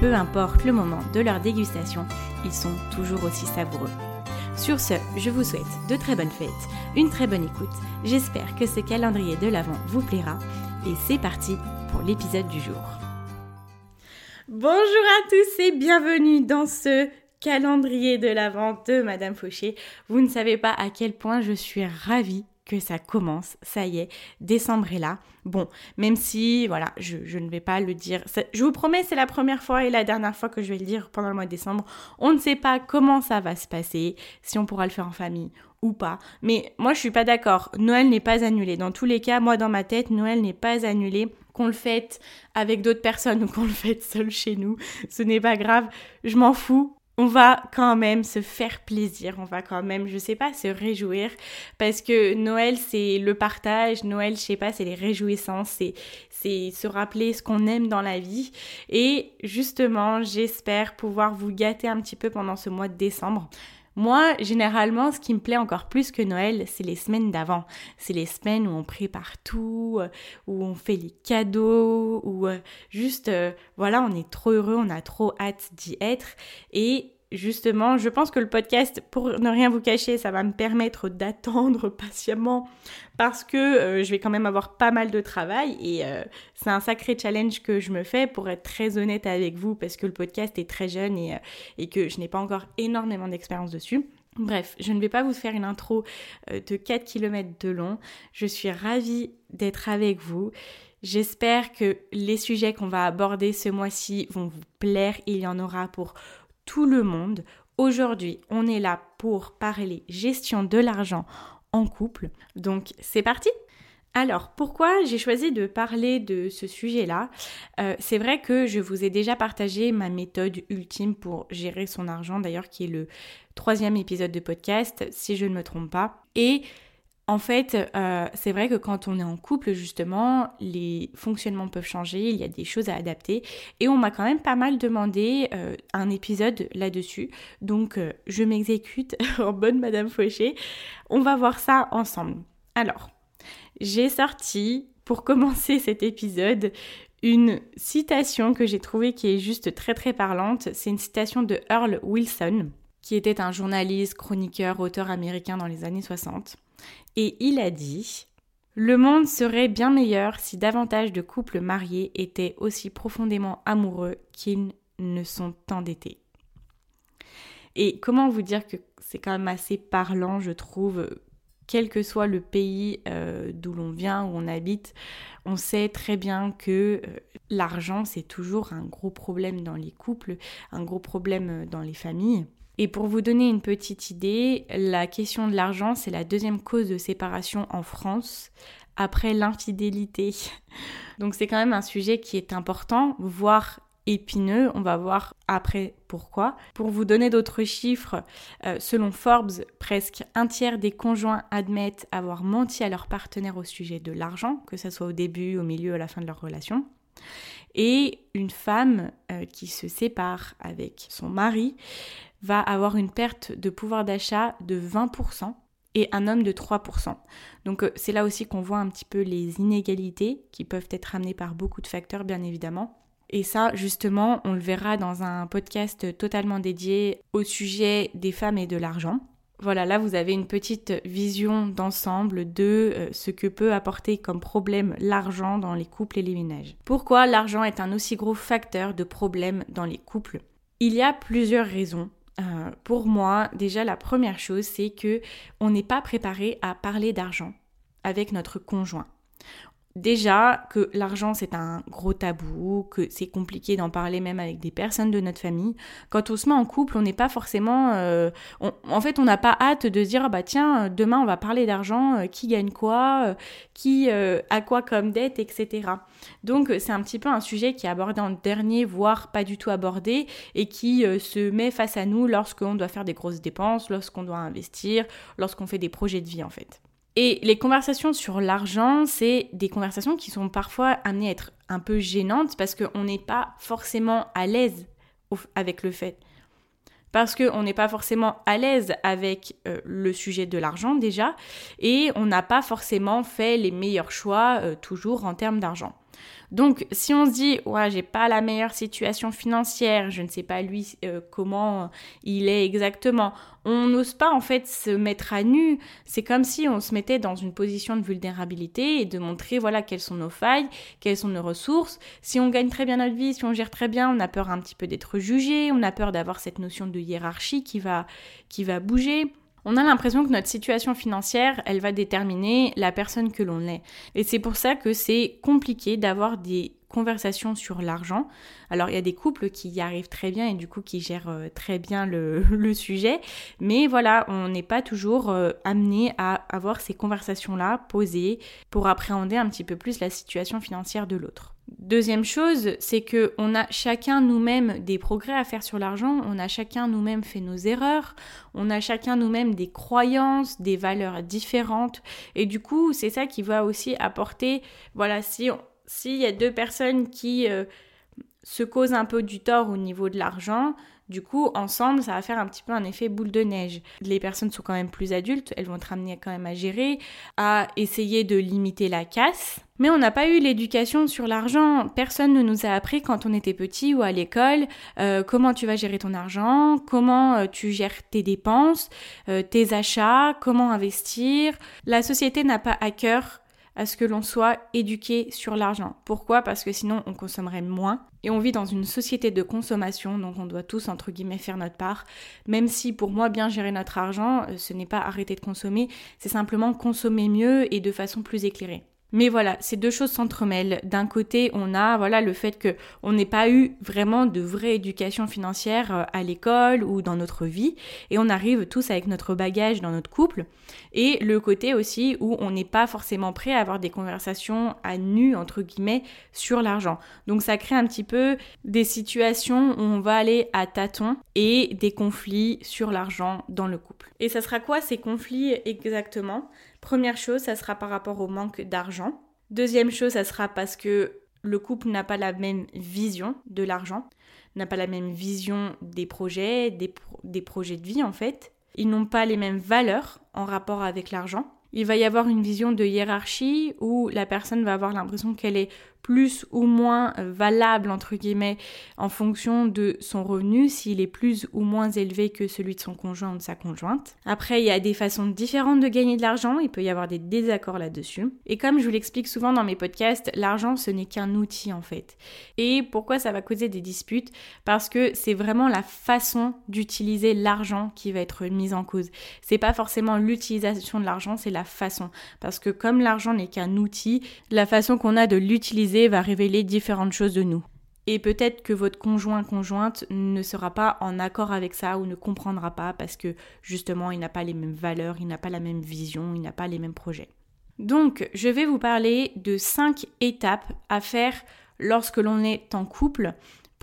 Peu importe le moment de leur dégustation, ils sont toujours aussi savoureux. Sur ce, je vous souhaite de très bonnes fêtes, une très bonne écoute. J'espère que ce calendrier de l'Avent vous plaira. Et c'est parti pour l'épisode du jour. Bonjour à tous et bienvenue dans ce calendrier de l'Avent de Madame Fauché. Vous ne savez pas à quel point je suis ravie que ça commence, ça y est, décembre est là. Bon, même si, voilà, je, ne vais pas le dire, je vous promets, c'est la première fois et la dernière fois que je vais le dire pendant le mois de décembre. On ne sait pas comment ça va se passer, si on pourra le faire en famille ou pas. Mais moi, je suis pas d'accord. Noël n'est pas annulé. Dans tous les cas, moi, dans ma tête, Noël n'est pas annulé. Qu'on le fête avec d'autres personnes ou qu'on le fête seul chez nous, ce n'est pas grave. Je m'en fous on va quand même se faire plaisir, on va quand même, je sais pas, se réjouir parce que Noël c'est le partage, Noël je sais pas, c'est les réjouissances, c'est c'est se rappeler ce qu'on aime dans la vie et justement, j'espère pouvoir vous gâter un petit peu pendant ce mois de décembre. Moi, généralement, ce qui me plaît encore plus que Noël, c'est les semaines d'avant. C'est les semaines où on prépare tout, euh, où on fait les cadeaux, où euh, juste, euh, voilà, on est trop heureux, on a trop hâte d'y être. Et justement, je pense que le podcast, pour ne rien vous cacher, ça va me permettre d'attendre patiemment parce que euh, je vais quand même avoir pas mal de travail et euh, c'est un sacré challenge que je me fais pour être très honnête avec vous parce que le podcast est très jeune et, euh, et que je n'ai pas encore énormément d'expérience dessus. Bref, je ne vais pas vous faire une intro de 4 km de long. Je suis ravie d'être avec vous. J'espère que les sujets qu'on va aborder ce mois-ci vont vous plaire. Il y en aura pour tout le monde. Aujourd'hui, on est là pour parler gestion de l'argent en couple. Donc, c'est parti alors, pourquoi j'ai choisi de parler de ce sujet-là? Euh, C'est vrai que je vous ai déjà partagé ma méthode ultime pour gérer son argent, d'ailleurs qui est le troisième épisode de podcast, si je ne me trompe pas. Et en fait, euh, c'est vrai que quand on est en couple, justement, les fonctionnements peuvent changer, il y a des choses à adapter. Et on m'a quand même pas mal demandé euh, un épisode là-dessus. Donc, euh, je m'exécute en bonne Madame Fauché. On va voir ça ensemble. Alors, j'ai sorti, pour commencer cet épisode, une citation que j'ai trouvée qui est juste très très parlante. C'est une citation de Earl Wilson, qui était un journaliste, chroniqueur, auteur américain dans les années 60 et il a dit Le monde serait bien meilleur si davantage de couples mariés étaient aussi profondément amoureux qu'ils ne sont endettés. Et comment vous dire que c'est quand même assez parlant, je trouve, quel que soit le pays euh, d'où l'on vient, où on habite, on sait très bien que euh, l'argent, c'est toujours un gros problème dans les couples, un gros problème euh, dans les familles. Et pour vous donner une petite idée, la question de l'argent, c'est la deuxième cause de séparation en France après l'infidélité. Donc c'est quand même un sujet qui est important, voire épineux. On va voir après pourquoi. Pour vous donner d'autres chiffres, euh, selon Forbes, presque un tiers des conjoints admettent avoir menti à leur partenaire au sujet de l'argent, que ce soit au début, au milieu, à la fin de leur relation. Et une femme euh, qui se sépare avec son mari va avoir une perte de pouvoir d'achat de 20% et un homme de 3%. Donc euh, c'est là aussi qu'on voit un petit peu les inégalités qui peuvent être amenées par beaucoup de facteurs bien évidemment. Et ça, justement, on le verra dans un podcast totalement dédié au sujet des femmes et de l'argent. Voilà, là vous avez une petite vision d'ensemble de euh, ce que peut apporter comme problème l'argent dans les couples et les ménages. Pourquoi l'argent est un aussi gros facteur de problème dans les couples? Il y a plusieurs raisons. Euh, pour moi, déjà la première chose, c'est que on n'est pas préparé à parler d'argent avec notre conjoint. Déjà que l'argent c'est un gros tabou, que c'est compliqué d'en parler même avec des personnes de notre famille. Quand on se met en couple, on n'est pas forcément, euh, en fait, on n'a pas hâte de dire ah bah tiens demain on va parler d'argent, euh, qui gagne quoi, euh, qui a quoi comme dette, etc. Donc c'est un petit peu un sujet qui est abordé en dernier, voire pas du tout abordé, et qui se met face à nous lorsqu'on doit faire des grosses dépenses, lorsqu'on doit investir, lorsqu'on fait des projets de vie en fait. Et les conversations sur l'argent, c'est des conversations qui sont parfois amenées à être un peu gênantes parce qu'on n'est pas forcément à l'aise avec le fait. Parce qu'on n'est pas forcément à l'aise avec le sujet de l'argent déjà, et on n'a pas forcément fait les meilleurs choix euh, toujours en termes d'argent. Donc, si on se dit, ouais, j'ai pas la meilleure situation financière, je ne sais pas lui euh, comment il est exactement, on n'ose pas en fait se mettre à nu. C'est comme si on se mettait dans une position de vulnérabilité et de montrer, voilà, quelles sont nos failles, quelles sont nos ressources. Si on gagne très bien notre vie, si on gère très bien, on a peur un petit peu d'être jugé, on a peur d'avoir cette notion de hiérarchie qui va, qui va bouger on a l'impression que notre situation financière, elle va déterminer la personne que l'on est. Et c'est pour ça que c'est compliqué d'avoir des conversations sur l'argent. Alors il y a des couples qui y arrivent très bien et du coup qui gèrent euh, très bien le, sujet, mais voilà, on n'est pas toujours euh, amené à avoir ces conversations-là posées pour appréhender un petit peu plus la situation financière de l'autre. Deuxième chose, c'est que on a chacun nous-mêmes des progrès à faire sur l'argent, on a chacun nous-mêmes fait nos erreurs, on a chacun nous-mêmes des croyances, des valeurs différentes. Et du coup, c'est ça qui va aussi apporter voilà, si s'il y a deux personnes qui euh, se causent un peu du tort au niveau de l'argent, du coup, ensemble, ça va faire un petit peu un effet boule de neige. Les personnes sont quand même plus adultes, elles vont être amenées quand même à gérer, à essayer de limiter la casse. Mais on n'a pas eu l'éducation sur l'argent. Personne ne nous a appris quand on était petit ou à l'école euh, comment tu vas gérer ton argent, comment euh, tu gères tes dépenses, euh, tes achats, comment investir. La société n'a pas à cœur à ce que l'on soit éduqué sur l'argent. Pourquoi? Parce que sinon on consommerait moins. Et on vit dans une société de consommation, donc on doit tous, entre guillemets, faire notre part. Même si pour moi, bien gérer notre argent, euh, ce n'est pas arrêter de consommer, c'est simplement consommer mieux et de façon plus éclairée. Mais voilà, ces deux choses s'entremêlent. D'un côté, on a voilà le fait que on n'ait pas eu vraiment de vraie éducation financière euh, à l'école ou dans notre vie, et on arrive tous avec notre bagage dans notre couple. Et le côté aussi où on n'est pas forcément prêt à avoir des conversations à nu entre guillemets sur l'argent. Donc ça crée un petit peu des situations où on va aller à tâtons et des conflits sur l'argent dans le couple. Et ça sera quoi ces conflits exactement? Première chose, ça sera par rapport au manque d'argent. Deuxième chose, ça sera parce que le couple n'a pas la même vision de l'argent, n'a pas la même vision des projets, des, projets de vie en fait. Ils n'ont pas les mêmes valeurs en rapport avec l'argent. Il va y avoir une vision de hiérarchie où la personne va avoir l'impression qu'elle est plus ou moins valable, entre guillemets, en fonction de son revenu, s'il est plus ou moins élevé que celui de son conjoint ou de sa conjointe. Après, il y a des façons différentes de gagner de l'argent, il peut y avoir des désaccords là-dessus. Et comme je vous l'explique souvent dans mes podcasts, l'argent, ce n'est qu'un outil en fait. Et pourquoi ça va causer des disputes? Parce que c'est vraiment la façon d'utiliser l'argent qui va être mise en cause. C'est pas forcément l'utilisation de l'argent, c'est la façon. Parce que comme l'argent n'est qu'un outil, la façon qu'on a de l'utiliser va révéler différentes choses de nous. Et peut-être que votre conjoint conjointe ne sera pas en accord avec ça ou ne comprendra pas parce que justement il n'a pas les mêmes valeurs, il n'a pas la même vision, il n'a pas les mêmes projets. Donc je vais vous parler de cinq étapes à faire lorsque l'on est en couple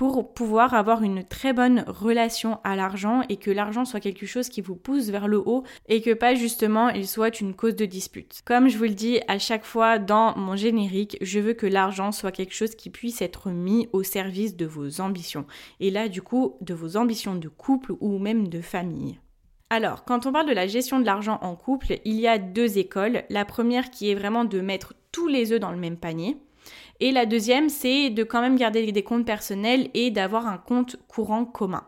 pour pouvoir avoir une très bonne relation à l'argent et que l'argent soit quelque chose qui vous pousse vers le haut et que pas justement il soit une cause de dispute. Comme je vous le dis à chaque fois dans mon générique, je veux que l'argent soit quelque chose qui puisse être mis au service de vos ambitions. Et là du coup de vos ambitions de couple ou même de famille. Alors, quand on parle de la gestion de l'argent en couple, il y a deux écoles. La première qui est vraiment de mettre tous les œufs dans le même panier. Et la deuxième, c'est de quand même garder des comptes personnels et d'avoir un compte courant commun.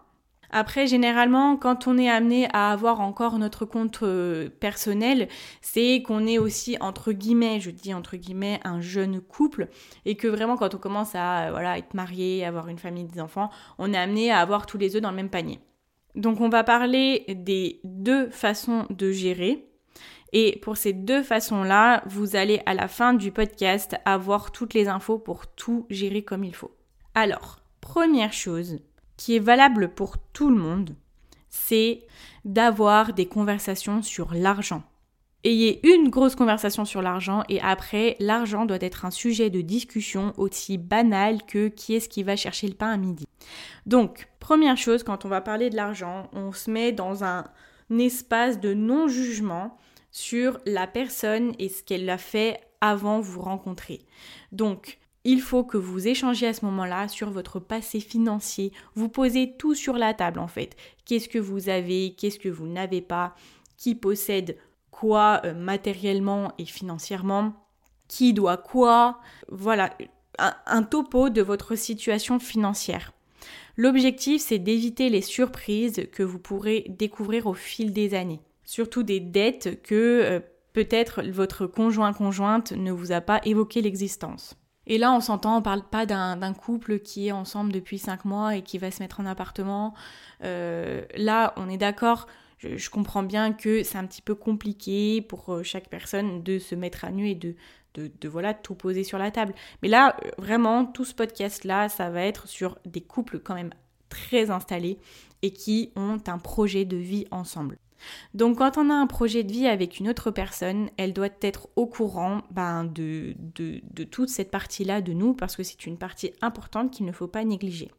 Après, généralement, quand on est amené à avoir encore notre compte euh, personnel, c'est qu'on est aussi, entre guillemets, je dis entre guillemets, un jeune couple, et que vraiment, quand on commence à voilà, être marié, avoir une famille, des enfants, on est amené à avoir tous les œufs dans le même panier. Donc, on va parler des deux façons de gérer. Et pour ces deux façons-là, vous allez à la fin du podcast avoir toutes les infos pour tout gérer comme il faut. Alors, première chose, qui est valable pour tout le monde, c'est d'avoir des conversations sur l'argent. Ayez une grosse conversation sur l'argent et après, l'argent doit être un sujet de discussion aussi banal que qui est-ce qui va chercher le pain à midi. Donc, première chose, quand on va parler de l'argent, on se met dans un espace de non-jugement sur la personne et ce qu'elle a fait avant vous rencontrer. Donc, il faut que vous échangez à ce moment-là sur votre passé financier. Vous posez tout sur la table en fait. Qu'est-ce que vous avez, qu'est-ce que vous n'avez pas, qui possède quoi euh, matériellement et financièrement, qui doit quoi. Voilà, un topo de votre situation financière. L'objectif, c'est d'éviter les surprises que vous pourrez découvrir au fil des années. Surtout des dettes que euh, peut-être votre conjoint-conjointe ne vous a pas évoqué l'existence. Et là, on s'entend, on parle pas d'un couple qui est ensemble depuis cinq mois et qui va se mettre en appartement. Euh, là, on est d'accord. Je, comprends bien que c'est un petit peu compliqué pour euh, chaque personne de se mettre à nu et de, de, de, voilà tout poser sur la table. Mais là, vraiment, tout ce podcast-là, ça va être sur des couples quand même très installés et qui ont un projet de vie ensemble. Donc quand on a un projet de vie avec une autre personne, elle doit être au courant ben, de, toute cette partie-là de nous parce que c'est une partie importante qu'il ne faut pas négliger.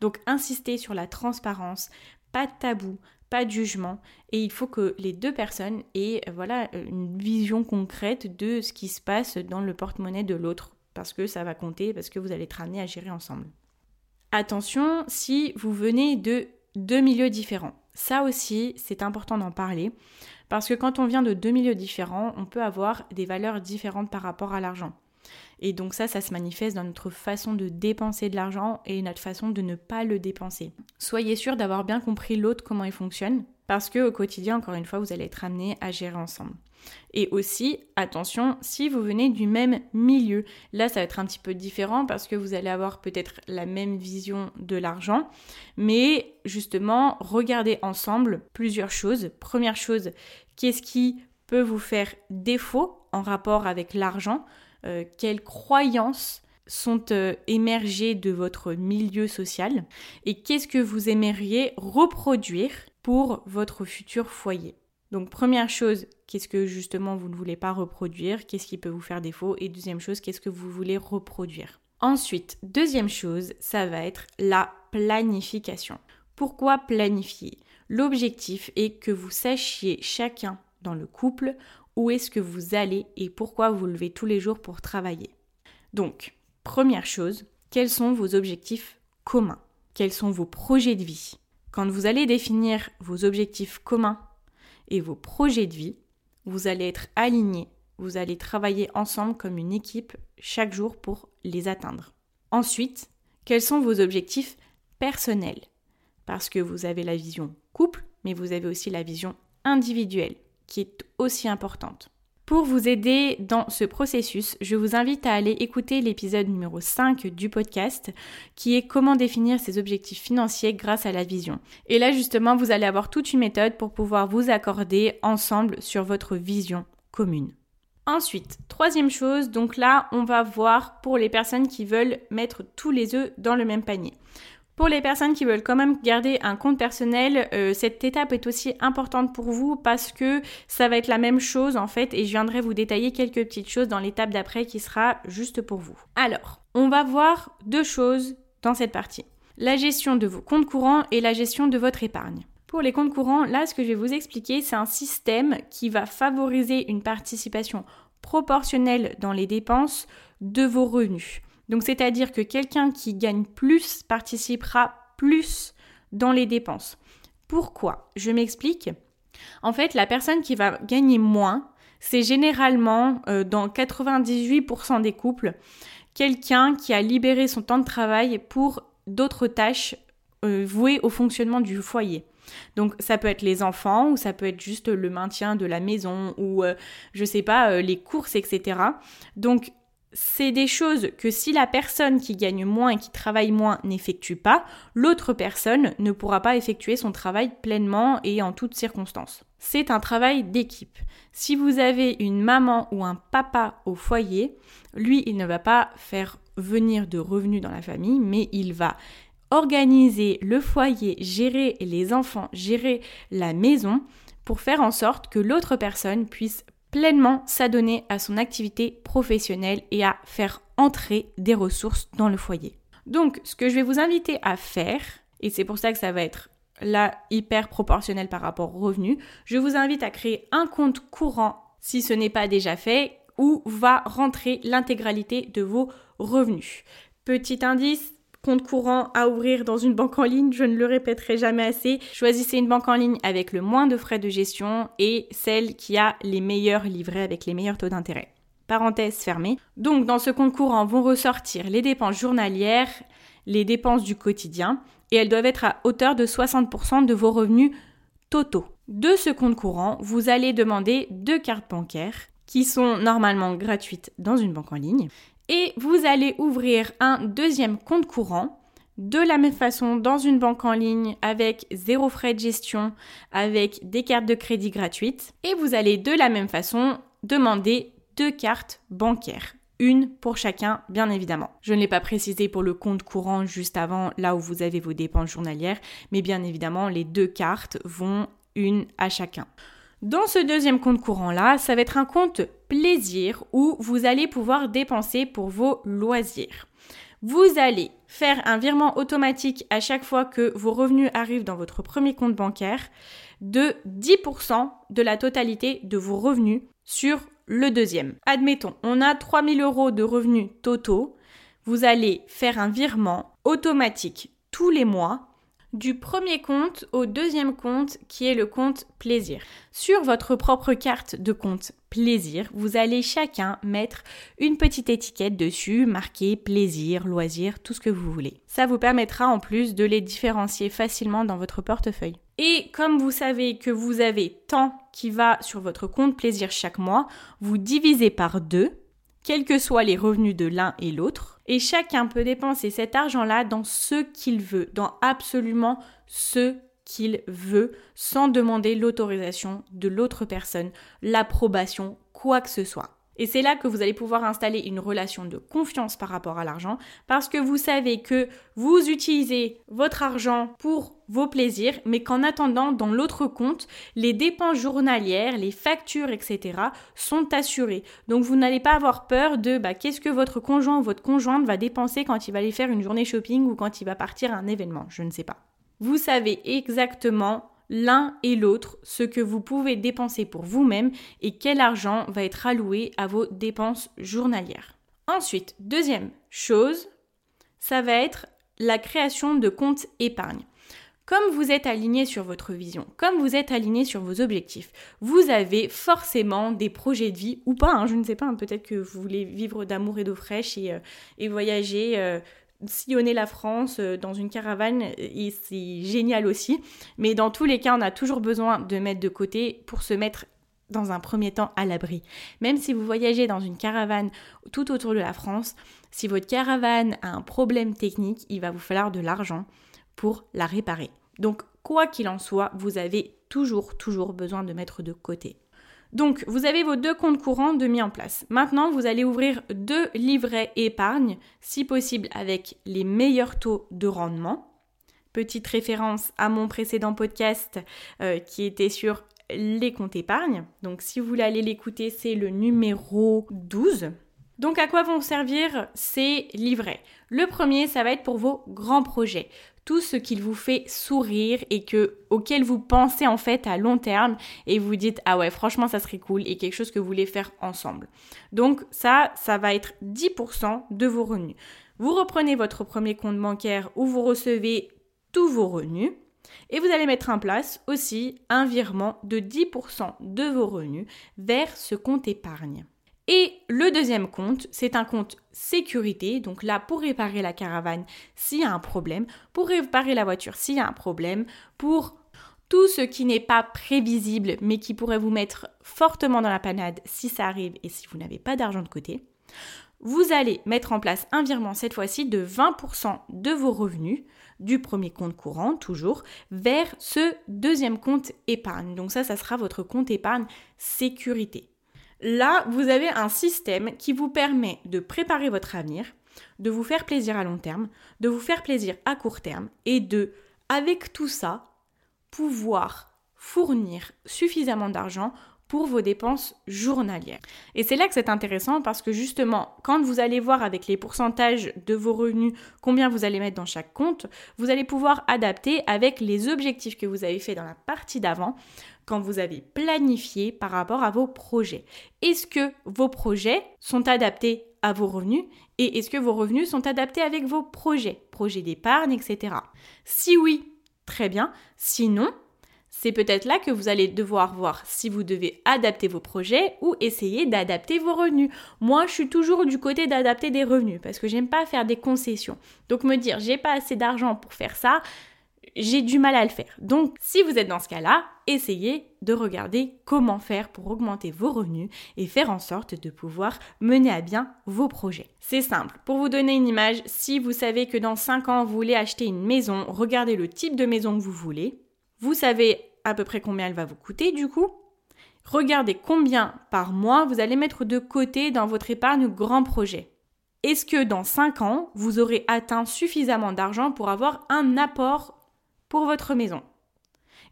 Donc insister sur la transparence, pas de tabou, pas de jugement et il faut que les deux personnes aient une vision concrète de ce qui se passe dans le porte-monnaie de l'autre parce que ça va compter parce que vous allez être amenés à gérer ensemble. Attention si vous venez de deux milieux différents. Ça aussi, c'est important d'en parler parce que quand on vient de deux milieux différents, on peut avoir des valeurs différentes par rapport à l'argent. Et donc ça, ça se manifeste dans notre façon de dépenser de l'argent et notre façon de ne pas le dépenser. Soyez sûr d'avoir bien compris l'autre, comment il fonctionne, parce que au quotidien, encore une fois, vous allez être amené à gérer ensemble. Et aussi, attention, si vous venez du même milieu, là ça va être un petit peu différent parce que vous allez avoir peut-être la même vision de l'argent, mais justement, regardez ensemble plusieurs choses. Première chose, qu'est-ce qui peut vous faire défaut en rapport avec l'argent? Euh, Quelles croyances sont euh, émergées de votre milieu social? Et qu'est-ce que vous aimeriez reproduire pour votre futur foyer? Donc première chose, qu'est-ce que justement vous ne voulez pas reproduire, qu'est-ce qui peut vous faire défaut, et deuxième chose, qu'est-ce que vous voulez reproduire? Ensuite, deuxième chose, ça va être la planification. Pourquoi planifier? L'objectif est que vous sachiez chacun dans le couple où est-ce que vous allez et pourquoi vous levez tous les jours pour travailler. Donc, première chose, quels sont vos objectifs communs? Quels sont vos projets de vie? Quand vous allez définir vos objectifs communs et vos projets de vie, vous allez être alignés, vous allez travailler ensemble comme une équipe chaque jour pour les atteindre. Ensuite, quels sont vos objectifs personnels? Parce que vous avez la vision couple, mais vous avez aussi la vision individuelle qui est aussi importante. Pour vous aider dans ce processus, je vous invite à aller écouter l'épisode numéro 5 du podcast qui est comment définir ses objectifs financiers grâce à la vision. Et là justement, vous allez avoir toute une méthode pour pouvoir vous accorder ensemble sur votre vision commune. Ensuite, troisième chose, donc là, on va voir pour les personnes qui veulent mettre tous les œufs dans le même panier. Pour les personnes qui veulent quand même garder un compte personnel, euh, cette étape est aussi importante pour vous parce que ça va être la même chose en fait et je viendrai vous détailler quelques petites choses dans l'étape d'après qui sera juste pour vous. Alors, on va voir deux choses dans cette partie. La gestion de vos comptes courants et la gestion de votre épargne. Pour les comptes courants, là ce que je vais vous expliquer, c'est un système qui va favoriser une participation proportionnelle dans les dépenses de vos revenus. Donc c'est-à-dire que quelqu'un qui gagne plus participera plus dans les dépenses. Pourquoi Je m'explique? En fait, la personne qui va gagner moins, c'est généralement euh, dans 98% des couples quelqu'un qui a libéré son temps de travail pour d'autres tâches euh, voués au fonctionnement du foyer. Donc ça peut être les enfants ou ça peut être juste le maintien de la maison ou je euh, je sais pas euh, les courses etc. Donc c'est des choses que si la personne qui gagne moins et qui travaille moins n'effectue pas, l'autre personne ne pourra pas effectuer son travail pleinement et en toutes circonstances. C'est un travail d'équipe. Si vous avez une maman ou un papa au foyer, lui, il ne va pas faire venir de revenus dans la famille, mais il va organiser le foyer, gérer les enfants, gérer la maison pour faire en sorte que l'autre personne puisse pleinement s'adonner à son activité professionnelle et à faire entrer des ressources dans le foyer. Donc, ce que je vais vous inviter à faire, et c'est pour ça que ça va être là hyper proportionnel par rapport aux revenus, je vous invite à créer un compte courant si ce n'est pas déjà fait, où va rentrer l'intégralité de vos revenus. Petit indice, compte courant à ouvrir dans une banque en ligne, je ne le répéterai jamais assez. Choisissez une banque en ligne avec le moins de frais de gestion et celle qui a les meilleurs livrets avec les meilleurs taux d'intérêt. Parenthèse fermée. Donc dans ce compte courant vont ressortir les dépenses journalières, les dépenses du quotidien et elles doivent être à hauteur de 60% de vos revenus totaux. De ce compte courant, vous allez demander deux cartes bancaires qui sont normalement gratuites dans une banque en ligne et vous allez ouvrir un deuxième compte courant de la même façon dans une banque en ligne avec zéro frais de gestion, avec des cartes de crédit gratuites. Et vous allez de la même façon demander deux cartes bancaires. Une pour chacun, bien évidemment. Je ne l'ai pas précisé pour le compte courant juste avant, là où vous avez vos dépenses journalières, mais bien évidemment, les deux cartes vont une à chacun. Dans ce deuxième compte courant-là, ça va être un compte plaisir où vous allez pouvoir dépenser pour vos loisirs. Vous allez faire un virement automatique à chaque fois que vos revenus arrivent dans votre premier compte bancaire de 10% de la totalité de vos revenus sur le deuxième. Admettons, on a 3000 euros de revenus totaux. Vous allez faire un virement automatique tous les mois du premier compte au deuxième compte qui est le compte plaisir. Sur votre propre carte de compte plaisir, vous allez chacun mettre une petite étiquette dessus marquée plaisir, loisir, tout ce que vous voulez. Ça vous permettra en plus de les différencier facilement dans votre portefeuille. Et comme vous savez que vous avez tant qui va sur votre compte plaisir chaque mois, vous divisez par deux, quels que soient les revenus de l'un et l'autre et chacun peut dépenser cet argent-là dans ce qu'il veut, dans absolument ce qu'il veut, sans demander l'autorisation de l'autre personne, l'approbation, quoi que ce soit. Et c'est là que vous allez pouvoir installer une relation de confiance par rapport à l'argent parce que vous savez que vous utilisez votre argent pour vos plaisirs, mais qu'en attendant, dans l'autre compte, les dépenses journalières, les factures, etc. sont assurées. Donc vous n'allez pas avoir peur de bah, qu'est-ce que votre conjoint ou votre conjointe va dépenser quand il va aller faire une journée shopping ou quand il va partir à un événement. Je ne sais pas. Vous savez exactement l'un et l'autre ce que vous pouvez dépenser pour vous-même et quel argent va être alloué à vos dépenses journalières. Ensuite, deuxième chose, ça va être la création de comptes épargne. Comme vous êtes aligné sur votre vision, comme vous êtes aligné sur vos objectifs, vous avez forcément des projets de vie ou pas, hein, je ne sais pas, hein, peut-être que vous voulez vivre d'amour et d'eau fraîche et, euh, voyager euh, sillonner la France euh, dans une caravane et c'est génial aussi. Mais dans tous les cas, on a toujours besoin de mettre de côté pour se mettre dans un premier temps à l'abri. Même si vous voyagez dans une caravane tout autour de la France, si votre caravane a un problème technique, il va vous falloir de l'argent pour la réparer. Donc quoi qu'il en soit, vous avez toujours, toujours besoin de mettre de côté. Donc, vous avez vos deux comptes courants de mis en place. Maintenant, vous allez ouvrir deux livrets épargne, si possible avec les meilleurs taux de rendement. Petite référence à mon précédent podcast euh, qui était sur les comptes épargne. Donc, si vous voulez l'écouter, c'est le numéro 12. Donc à quoi vont servir ces livrets? Le premier, ça va être pour vos grands projets tout ce qui vous fait sourire et que auquel vous pensez en fait à long terme et vous dites ah ouais franchement ça serait cool et quelque chose que vous voulez faire ensemble. Donc ça ça va être 10% de vos revenus. Vous reprenez votre premier compte bancaire où vous recevez tous vos revenus et vous allez mettre en place aussi un virement de 10% de vos revenus vers ce compte épargne. Et le deuxième compte, c'est un compte sécurité, donc là pour réparer la caravane s'il y a un problème, pour réparer la voiture s'il y a un problème, pour tout ce qui n'est pas prévisible mais qui pourrait vous mettre fortement dans la panade si ça arrive et si vous n'avez pas d'argent de côté. Vous allez mettre en place un virement cette fois-ci de 20% de vos revenus du premier compte courant, toujours, vers ce deuxième compte épargne. Donc ça, ça sera votre compte épargne sécurité. Là, vous avez un système qui vous permet de préparer votre avenir, de vous faire plaisir à long terme, de vous faire plaisir à court terme et de, avec tout ça, pouvoir fournir suffisamment d'argent pour vos dépenses journalières. Et c'est là que c'est intéressant parce que justement, quand vous allez voir avec les pourcentages de vos revenus combien vous allez mettre dans chaque compte, vous allez pouvoir adapter avec les objectifs que vous avez fait dans la partie d'avant quand vous avez planifié par rapport à vos projets. Est-ce que vos projets sont adaptés à vos revenus et est-ce que vos revenus sont adaptés avec vos projets, projets d'épargne, etc. Si oui, très bien. Sinon, c'est peut-être là que vous allez devoir voir si vous devez adapter vos projets ou essayer d'adapter vos revenus. Moi, je suis toujours du côté d'adapter des revenus parce que j'aime pas faire des concessions. Donc me dire j'ai pas assez d'argent pour faire ça, j'ai du mal à le faire. Donc, si vous êtes dans ce cas-là, essayez de regarder comment faire pour augmenter vos revenus et faire en sorte de pouvoir mener à bien vos projets. C'est simple. Pour vous donner une image, si vous savez que dans 5 ans, vous voulez acheter une maison, regardez le type de maison que vous voulez. Vous savez à peu près combien elle va vous coûter du coup. Regardez combien par mois vous allez mettre de côté dans votre épargne grand projet. Est-ce que dans 5 ans, vous aurez atteint suffisamment d'argent pour avoir un apport pour votre maison.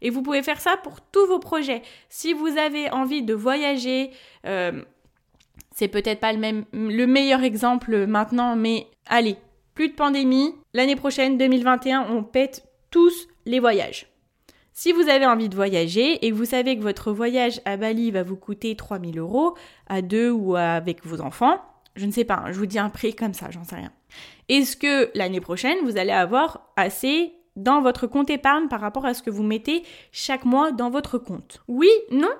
Et vous pouvez faire ça pour tous vos projets. Si vous avez envie de voyager, euh, c'est peut-être pas le, même, le meilleur exemple maintenant, mais allez, plus de pandémie. L'année prochaine, 2021, on pète tous les voyages. Si vous avez envie de voyager et vous savez que votre voyage à Bali va vous coûter 3000 euros à deux ou avec vos enfants, je ne sais pas, je vous dis un prix comme ça, j'en sais rien. Est-ce que l'année prochaine, vous allez avoir assez dans votre compte épargne par rapport à ce que vous mettez chaque mois dans votre compte Oui, non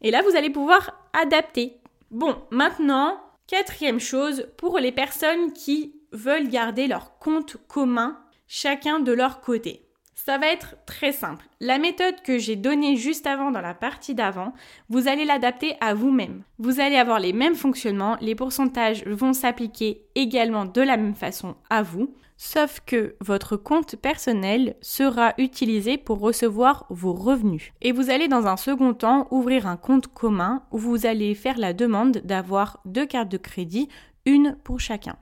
Et là, vous allez pouvoir adapter. Bon, maintenant, quatrième chose, pour les personnes qui veulent garder leur compte commun, chacun de leur côté. Ça va être très simple. La méthode que j'ai donnée juste avant dans la partie d'avant, vous allez l'adapter à vous-même. Vous allez avoir les mêmes fonctionnements, les pourcentages vont s'appliquer également de la même façon à vous, sauf que votre compte personnel sera utilisé pour recevoir vos revenus. Et vous allez dans un second temps ouvrir un compte commun où vous allez faire la demande d'avoir deux cartes de crédit, une pour chacun.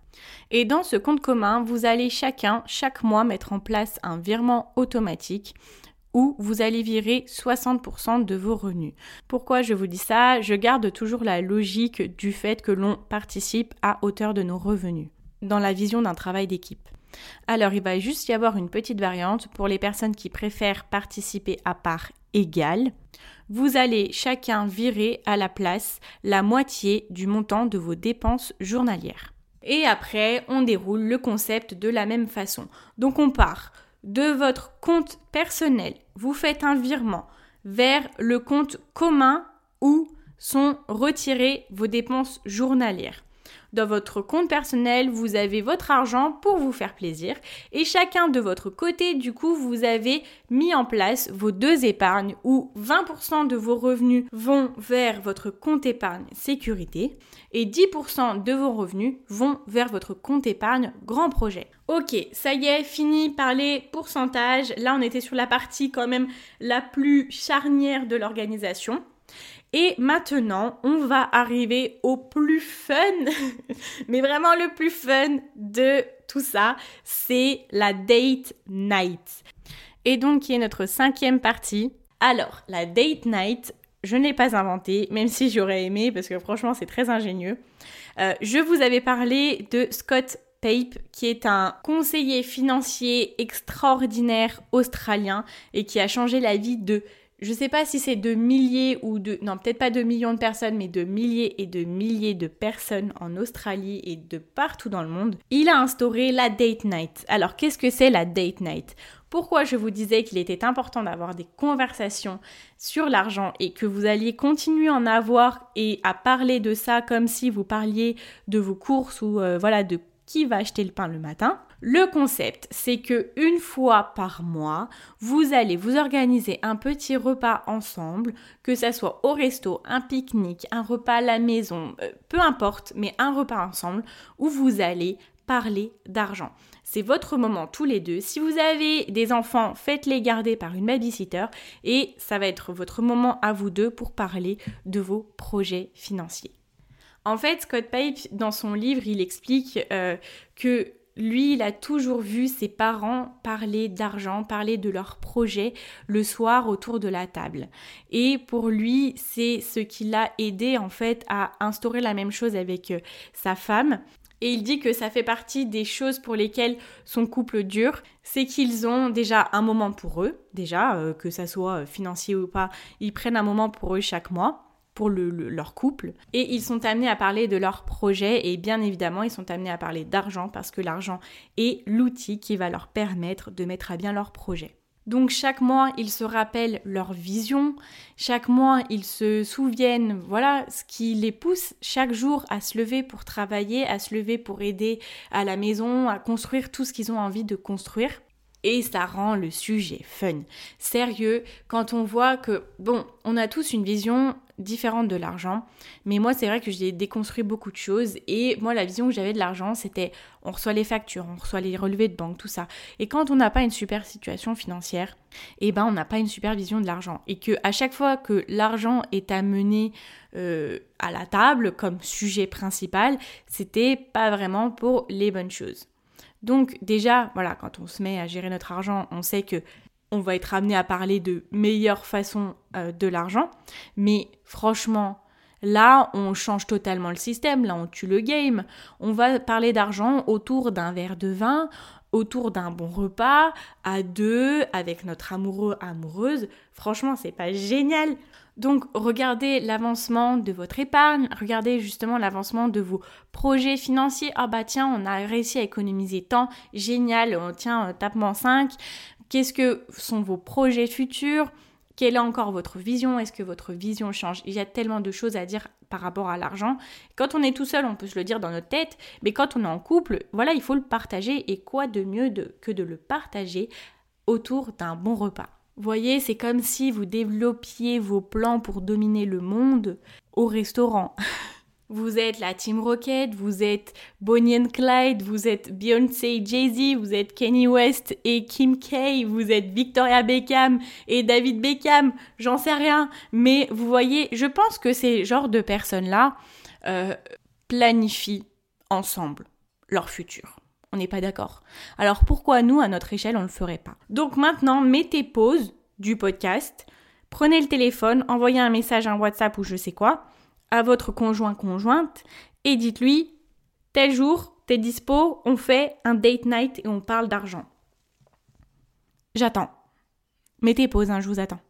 Et dans ce compte commun, vous allez chacun, chaque mois, mettre en place un virement automatique où vous allez virer 60% de vos revenus. Pourquoi je vous dis ça? Je garde toujours la logique du fait que l'on participe à hauteur de nos revenus dans la vision d'un travail d'équipe. Alors il va juste y avoir une petite variante pour les personnes qui préfèrent participer à part égale. Vous allez chacun virer à la place la moitié du montant de vos dépenses journalières. Et après, on déroule le concept de la même façon. Donc on part de votre compte personnel, vous faites un virement vers le compte commun où sont retirées vos dépenses journalières. Dans votre compte personnel, vous avez votre argent pour vous faire plaisir et chacun de votre côté, du coup, vous avez mis en place vos deux épargnes où 20% de vos revenus vont vers votre compte épargne sécurité et 10% de vos revenus vont vers votre compte épargne grand projet. Ok, ça y est, fini par les pourcentages. Là, on était sur la partie quand même la plus charnière de l'organisation. Et maintenant, on va arriver au plus fun, mais vraiment le plus fun de tout ça, c'est la date night. Et donc, qui est notre cinquième partie. Alors, la date night, je ne l'ai pas inventée, même si j'aurais aimé, parce que franchement, c'est très ingénieux. Euh, je vous avais parlé de Scott Pape, qui est un conseiller financier extraordinaire australien et qui a changé la vie de je sais pas si c'est de milliers ou de, non peut-être pas de millions de personnes, mais de milliers et de milliers de personnes en Australie et de partout dans le monde, il a instauré la date night. Alors qu'est-ce que c'est la date night? Pourquoi je vous disais qu'il était important d'avoir des conversations sur l'argent et que vous alliez continuer à en avoir et à parler de ça comme si vous parliez de vos courses ou euh, voilà de qui va acheter le pain le matin? Le concept, c'est que une fois par mois, vous allez vous organiser un petit repas ensemble, que ça soit au resto, un pique-nique, un repas à la maison, euh, peu importe, mais un repas ensemble où vous allez parler d'argent. C'est votre moment tous les deux. Si vous avez des enfants, faites-les garder par une babysitter et ça va être votre moment à vous deux pour parler de vos projets financiers. En fait, Scott Pipe, dans son livre, il explique euh, que lui, il a toujours vu ses parents parler d'argent, parler de leurs projets le soir autour de la table. Et pour lui, c'est ce qui l'a aidé en fait à instaurer la même chose avec euh, sa femme. Et il dit que ça fait partie des choses pour lesquelles son couple dure, c'est qu'ils ont déjà un moment pour eux, déjà, euh, que ça soit financier ou pas, ils prennent un moment pour eux chaque mois pour leur couple. Et ils sont amenés à parler de leur projet et bien évidemment ils sont amenés à parler d'argent parce que l'argent est l'outil qui va leur permettre de mettre à bien leur projet. Donc chaque mois, ils se rappellent leur vision, chaque mois, ils se souviennent, voilà, ce qui les pousse chaque jour à se lever pour travailler, à se lever pour aider à la maison, à construire tout ce qu'ils ont envie de construire et ça rend le sujet fun. Sérieux, quand on voit que, bon, on a tous une vision différente de l'argent, mais moi c'est vrai que j'ai déconstruit beaucoup de choses et moi la vision que j'avais de l'argent c'était on reçoit les factures, on reçoit les relevés de banque, tout ça. Et quand on n'a pas une super situation financière, eh ben on n'a pas une super vision de l'argent et que à chaque fois que l'argent est amené euh, à la table comme sujet principal, c'était pas vraiment pour les bonnes choses. Donc déjà, voilà, quand on se met à gérer notre argent, on sait que on va être amené à parler de meilleures façons euh, de l'argent, mais franchement, là, on change totalement le système, là, on tue le game. On va parler d'argent autour d'un verre de vin, autour d'un bon repas, à deux, avec notre amoureux, amoureuse. Franchement, c'est pas génial. Donc regardez l'avancement de votre épargne, regardez justement l'avancement de vos projets financiers. Ah bah tiens, on a réussi à économiser tant, génial, on tient euh, tapement 5. Qu'est-ce que sont vos projets futurs? Quelle est encore votre vision? Est-ce que votre vision change? Il y a tellement de choses à dire par rapport à l'argent. Quand on est tout seul, on peut se le dire dans notre tête, mais quand on est en couple, voilà, il faut le partager. Et quoi de mieux que de le partager autour d'un bon repas? Voyez, c'est comme si vous développiez vos plans pour dominer le monde au restaurant. Vous êtes la Team Rocket, vous êtes Bonnie and Clyde, vous êtes Beyoncé Jay-Z, vous êtes Kenny West et Kim K, vous êtes Victoria Beckham et David Beckham, j'en sais rien. Mais vous voyez, je pense que ces genres de personnes-là euh, planifient ensemble leur futur. On n'est pas d'accord. Alors pourquoi nous, à notre échelle, on ne le ferait pas? Donc maintenant, mettez pause du podcast, prenez le téléphone, envoyez un message, un WhatsApp ou je sais quoi à votre conjoint conjointe et dites-lui tel jour, t'es dispo, on fait un date night et on parle d'argent. J'attends. Mettez pause, hein, je vous attends.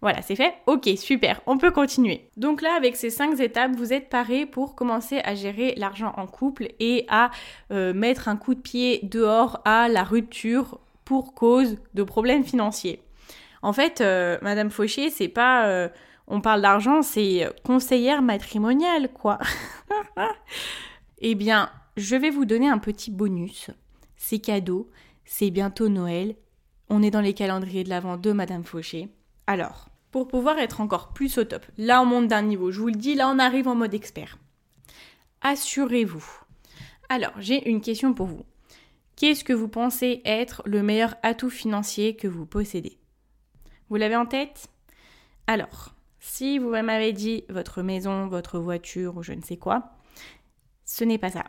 Voilà, c'est fait Ok, super, on peut continuer. Donc là, avec ces cinq étapes, vous êtes paré pour commencer à gérer l'argent en couple et à euh, mettre un coup de pied dehors à la rupture pour cause de problèmes financiers. En fait, euh, Madame Fauché, c'est pas... Euh, on parle d'argent, c'est conseillère matrimoniale, quoi. eh bien, je vais vous donner un petit bonus. C'est cadeau, c'est bientôt Noël. On est dans les calendriers de l'avant de Madame Fauché. Alors, pour pouvoir être encore plus au top. Là, on monte d'un niveau, je vous le dis, là, on arrive en mode expert. Assurez-vous. Alors, j'ai une question pour vous. Qu'est-ce que vous pensez être le meilleur atout financier que vous possédez? Vous l'avez en tête? Alors, si vous m'avez dit votre maison, votre voiture ou je ne sais quoi, ce n'est pas ça.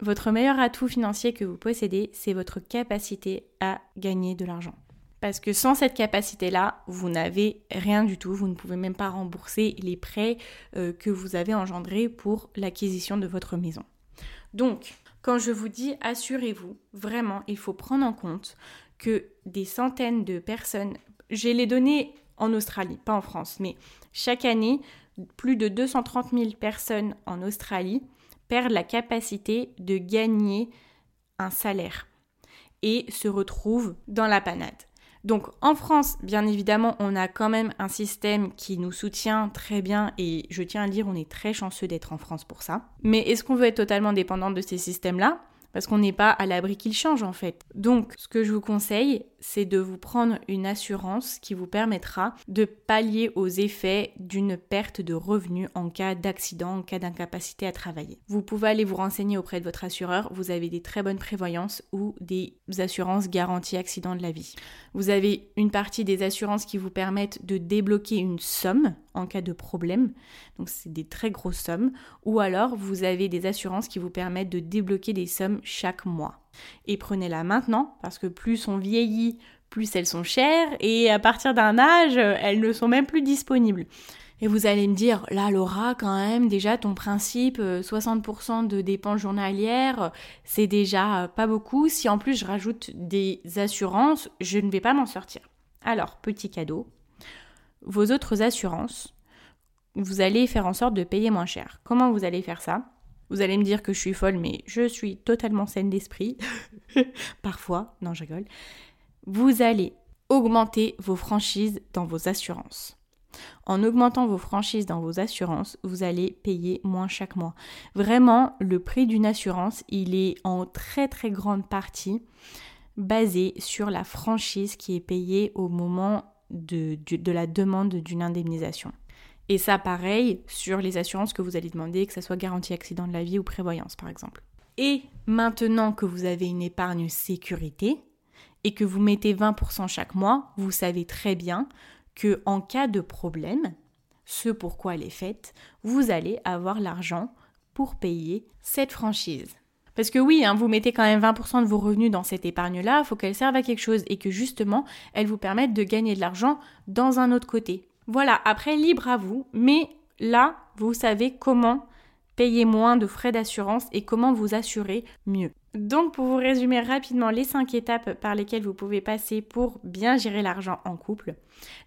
Votre meilleur atout financier que vous possédez, c'est votre capacité à gagner de l'argent. Parce que sans cette capacité-là, vous n'avez rien du tout, vous ne pouvez même pas rembourser les prêts euh, que vous avez engendrés pour l'acquisition de votre maison. Donc, quand je vous dis assurez-vous, vraiment, il faut prendre en compte que des centaines de personnes, j'ai les données en Australie, pas en France, mais chaque année, plus de 230 000 personnes en Australie perdent la capacité de gagner un salaire. et se retrouvent dans la panade. Donc en France, bien évidemment, on a quand même un système qui nous soutient très bien et je tiens à dire, on est très chanceux d'être en France pour ça. Mais est-ce qu'on veut être totalement dépendant de ces systèmes-là? Parce qu'on n'est pas à l'abri qu'il change en fait. Donc, ce que je vous conseille, c'est de vous prendre une assurance qui vous permettra de pallier aux effets d'une perte de revenus en cas d'accident, en cas d'incapacité à travailler. Vous pouvez aller vous renseigner auprès de votre assureur, vous avez des très bonnes prévoyances ou des assurances garanties accident de la vie. Vous avez une partie des assurances qui vous permettent de débloquer une somme en cas de problème, donc c'est des très grosses sommes, ou alors vous avez des assurances qui vous permettent de débloquer des sommes chaque mois. Et prenez-la maintenant, parce que plus on vieillit, plus elles sont chères, et à partir d'un âge, elles ne sont même plus disponibles. Et vous allez me dire, là Laura, quand même, déjà ton principe, 60% euh, de dépenses journalières, c'est déjà pas beaucoup. Si en plus je rajoute des assurances, je ne vais pas m'en sortir. Alors, petit cadeau, vos autres assurances, vous allez faire en sorte de payer moins cher. Comment vous allez faire ça? Vous allez me dire que je suis folle, mais je suis totalement saine d'esprit. Parfois, non, je rigole. Vous allez augmenter vos franchises dans vos assurances. En augmentant vos franchises dans vos assurances, vous allez payer moins chaque mois. Vraiment, le prix d'une assurance, il est en très très grande partie basé sur la franchise qui est payée au moment de, de la demande d'une indemnisation. Et ça, pareil, sur les assurances que vous allez demander, que ce soit garantie accident de la vie ou prévoyance, par exemple. Et maintenant que vous avez une épargne sécurité et que vous mettez 20% chaque mois, vous savez très bien que en cas de problème, ce pourquoi elle est faite, vous allez avoir l'argent pour payer cette franchise. Parce que oui, hein, vous mettez quand même 20% de vos revenus dans cette épargne-là, il faut qu'elle serve à quelque chose et que justement, elle vous permette de gagner de l'argent dans un autre côté. Voilà, après, libre à vous, mais là, vous savez comment payer moins de frais d'assurance et comment vous assurer mieux. Donc pour vous résumer rapidement les 5 étapes par lesquelles vous pouvez passer pour bien gérer l'argent en couple,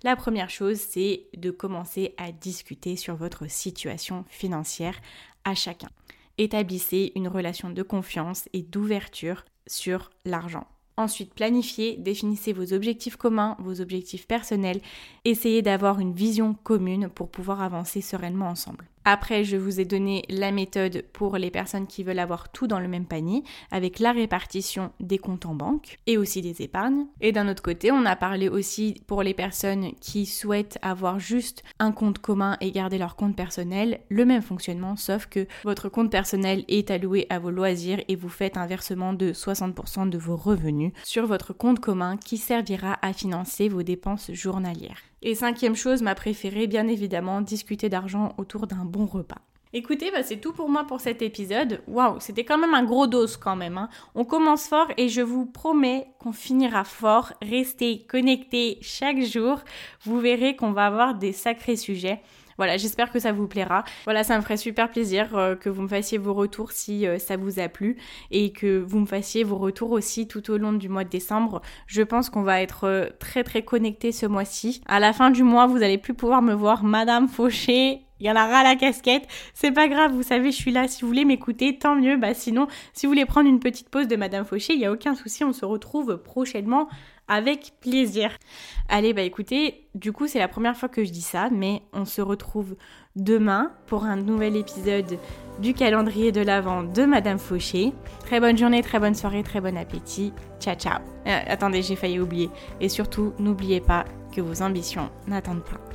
la première chose c'est de commencer à discuter sur votre situation financière à chacun. Établissez une relation de confiance et d'ouverture sur l'argent. Ensuite, planifiez, définissez vos objectifs communs, vos objectifs personnels, essayez d'avoir une vision commune pour pouvoir avancer sereinement ensemble. Après, je vous ai donné la méthode pour les personnes qui veulent avoir tout dans le même panier, avec la répartition des comptes en banque et aussi des épargnes. Et d'un autre côté, on a parlé aussi pour les personnes qui souhaitent avoir juste un compte commun et garder leur compte personnel, le même fonctionnement, sauf que votre compte personnel est alloué à vos loisirs et vous faites un versement de 60% de vos revenus sur votre compte commun qui servira à financer vos dépenses journalières. Et cinquième chose, ma préférée, bien évidemment, discuter d'argent autour d'un bon repas. Écoutez, bah, c'est tout pour moi pour cet épisode. Waouh, c'était quand même un gros dos quand même. Hein. On commence fort et je vous promets qu'on finira fort. Restez connectés chaque jour. Vous verrez qu'on va avoir des sacrés sujets. Voilà, j'espère que ça vous plaira. Voilà, ça me ferait super plaisir euh, que vous me fassiez vos retours si euh, ça vous a plu et que vous me fassiez vos retours aussi tout au long du mois de décembre. Je pense qu'on va être euh, très très connectés ce mois-ci. À la fin du mois, vous allez plus pouvoir me voir Madame Fauché il y en a ras la casquette. C'est pas grave, vous savez, je suis là. Si vous voulez m'écouter, tant mieux. Bah sinon, si vous voulez prendre une petite pause de Madame Fauché, il n'y a aucun souci. On se retrouve prochainement avec plaisir. Allez, bah écoutez, du coup, c'est la première fois que je dis ça, mais on se retrouve demain pour un nouvel épisode du calendrier de l'Avent de Madame Fauché. Très bonne journée, très bonne soirée, très bon appétit. Ciao, ciao. Euh, attendez, j'ai failli oublier. Et surtout, n'oubliez pas que vos ambitions n'attendent pas.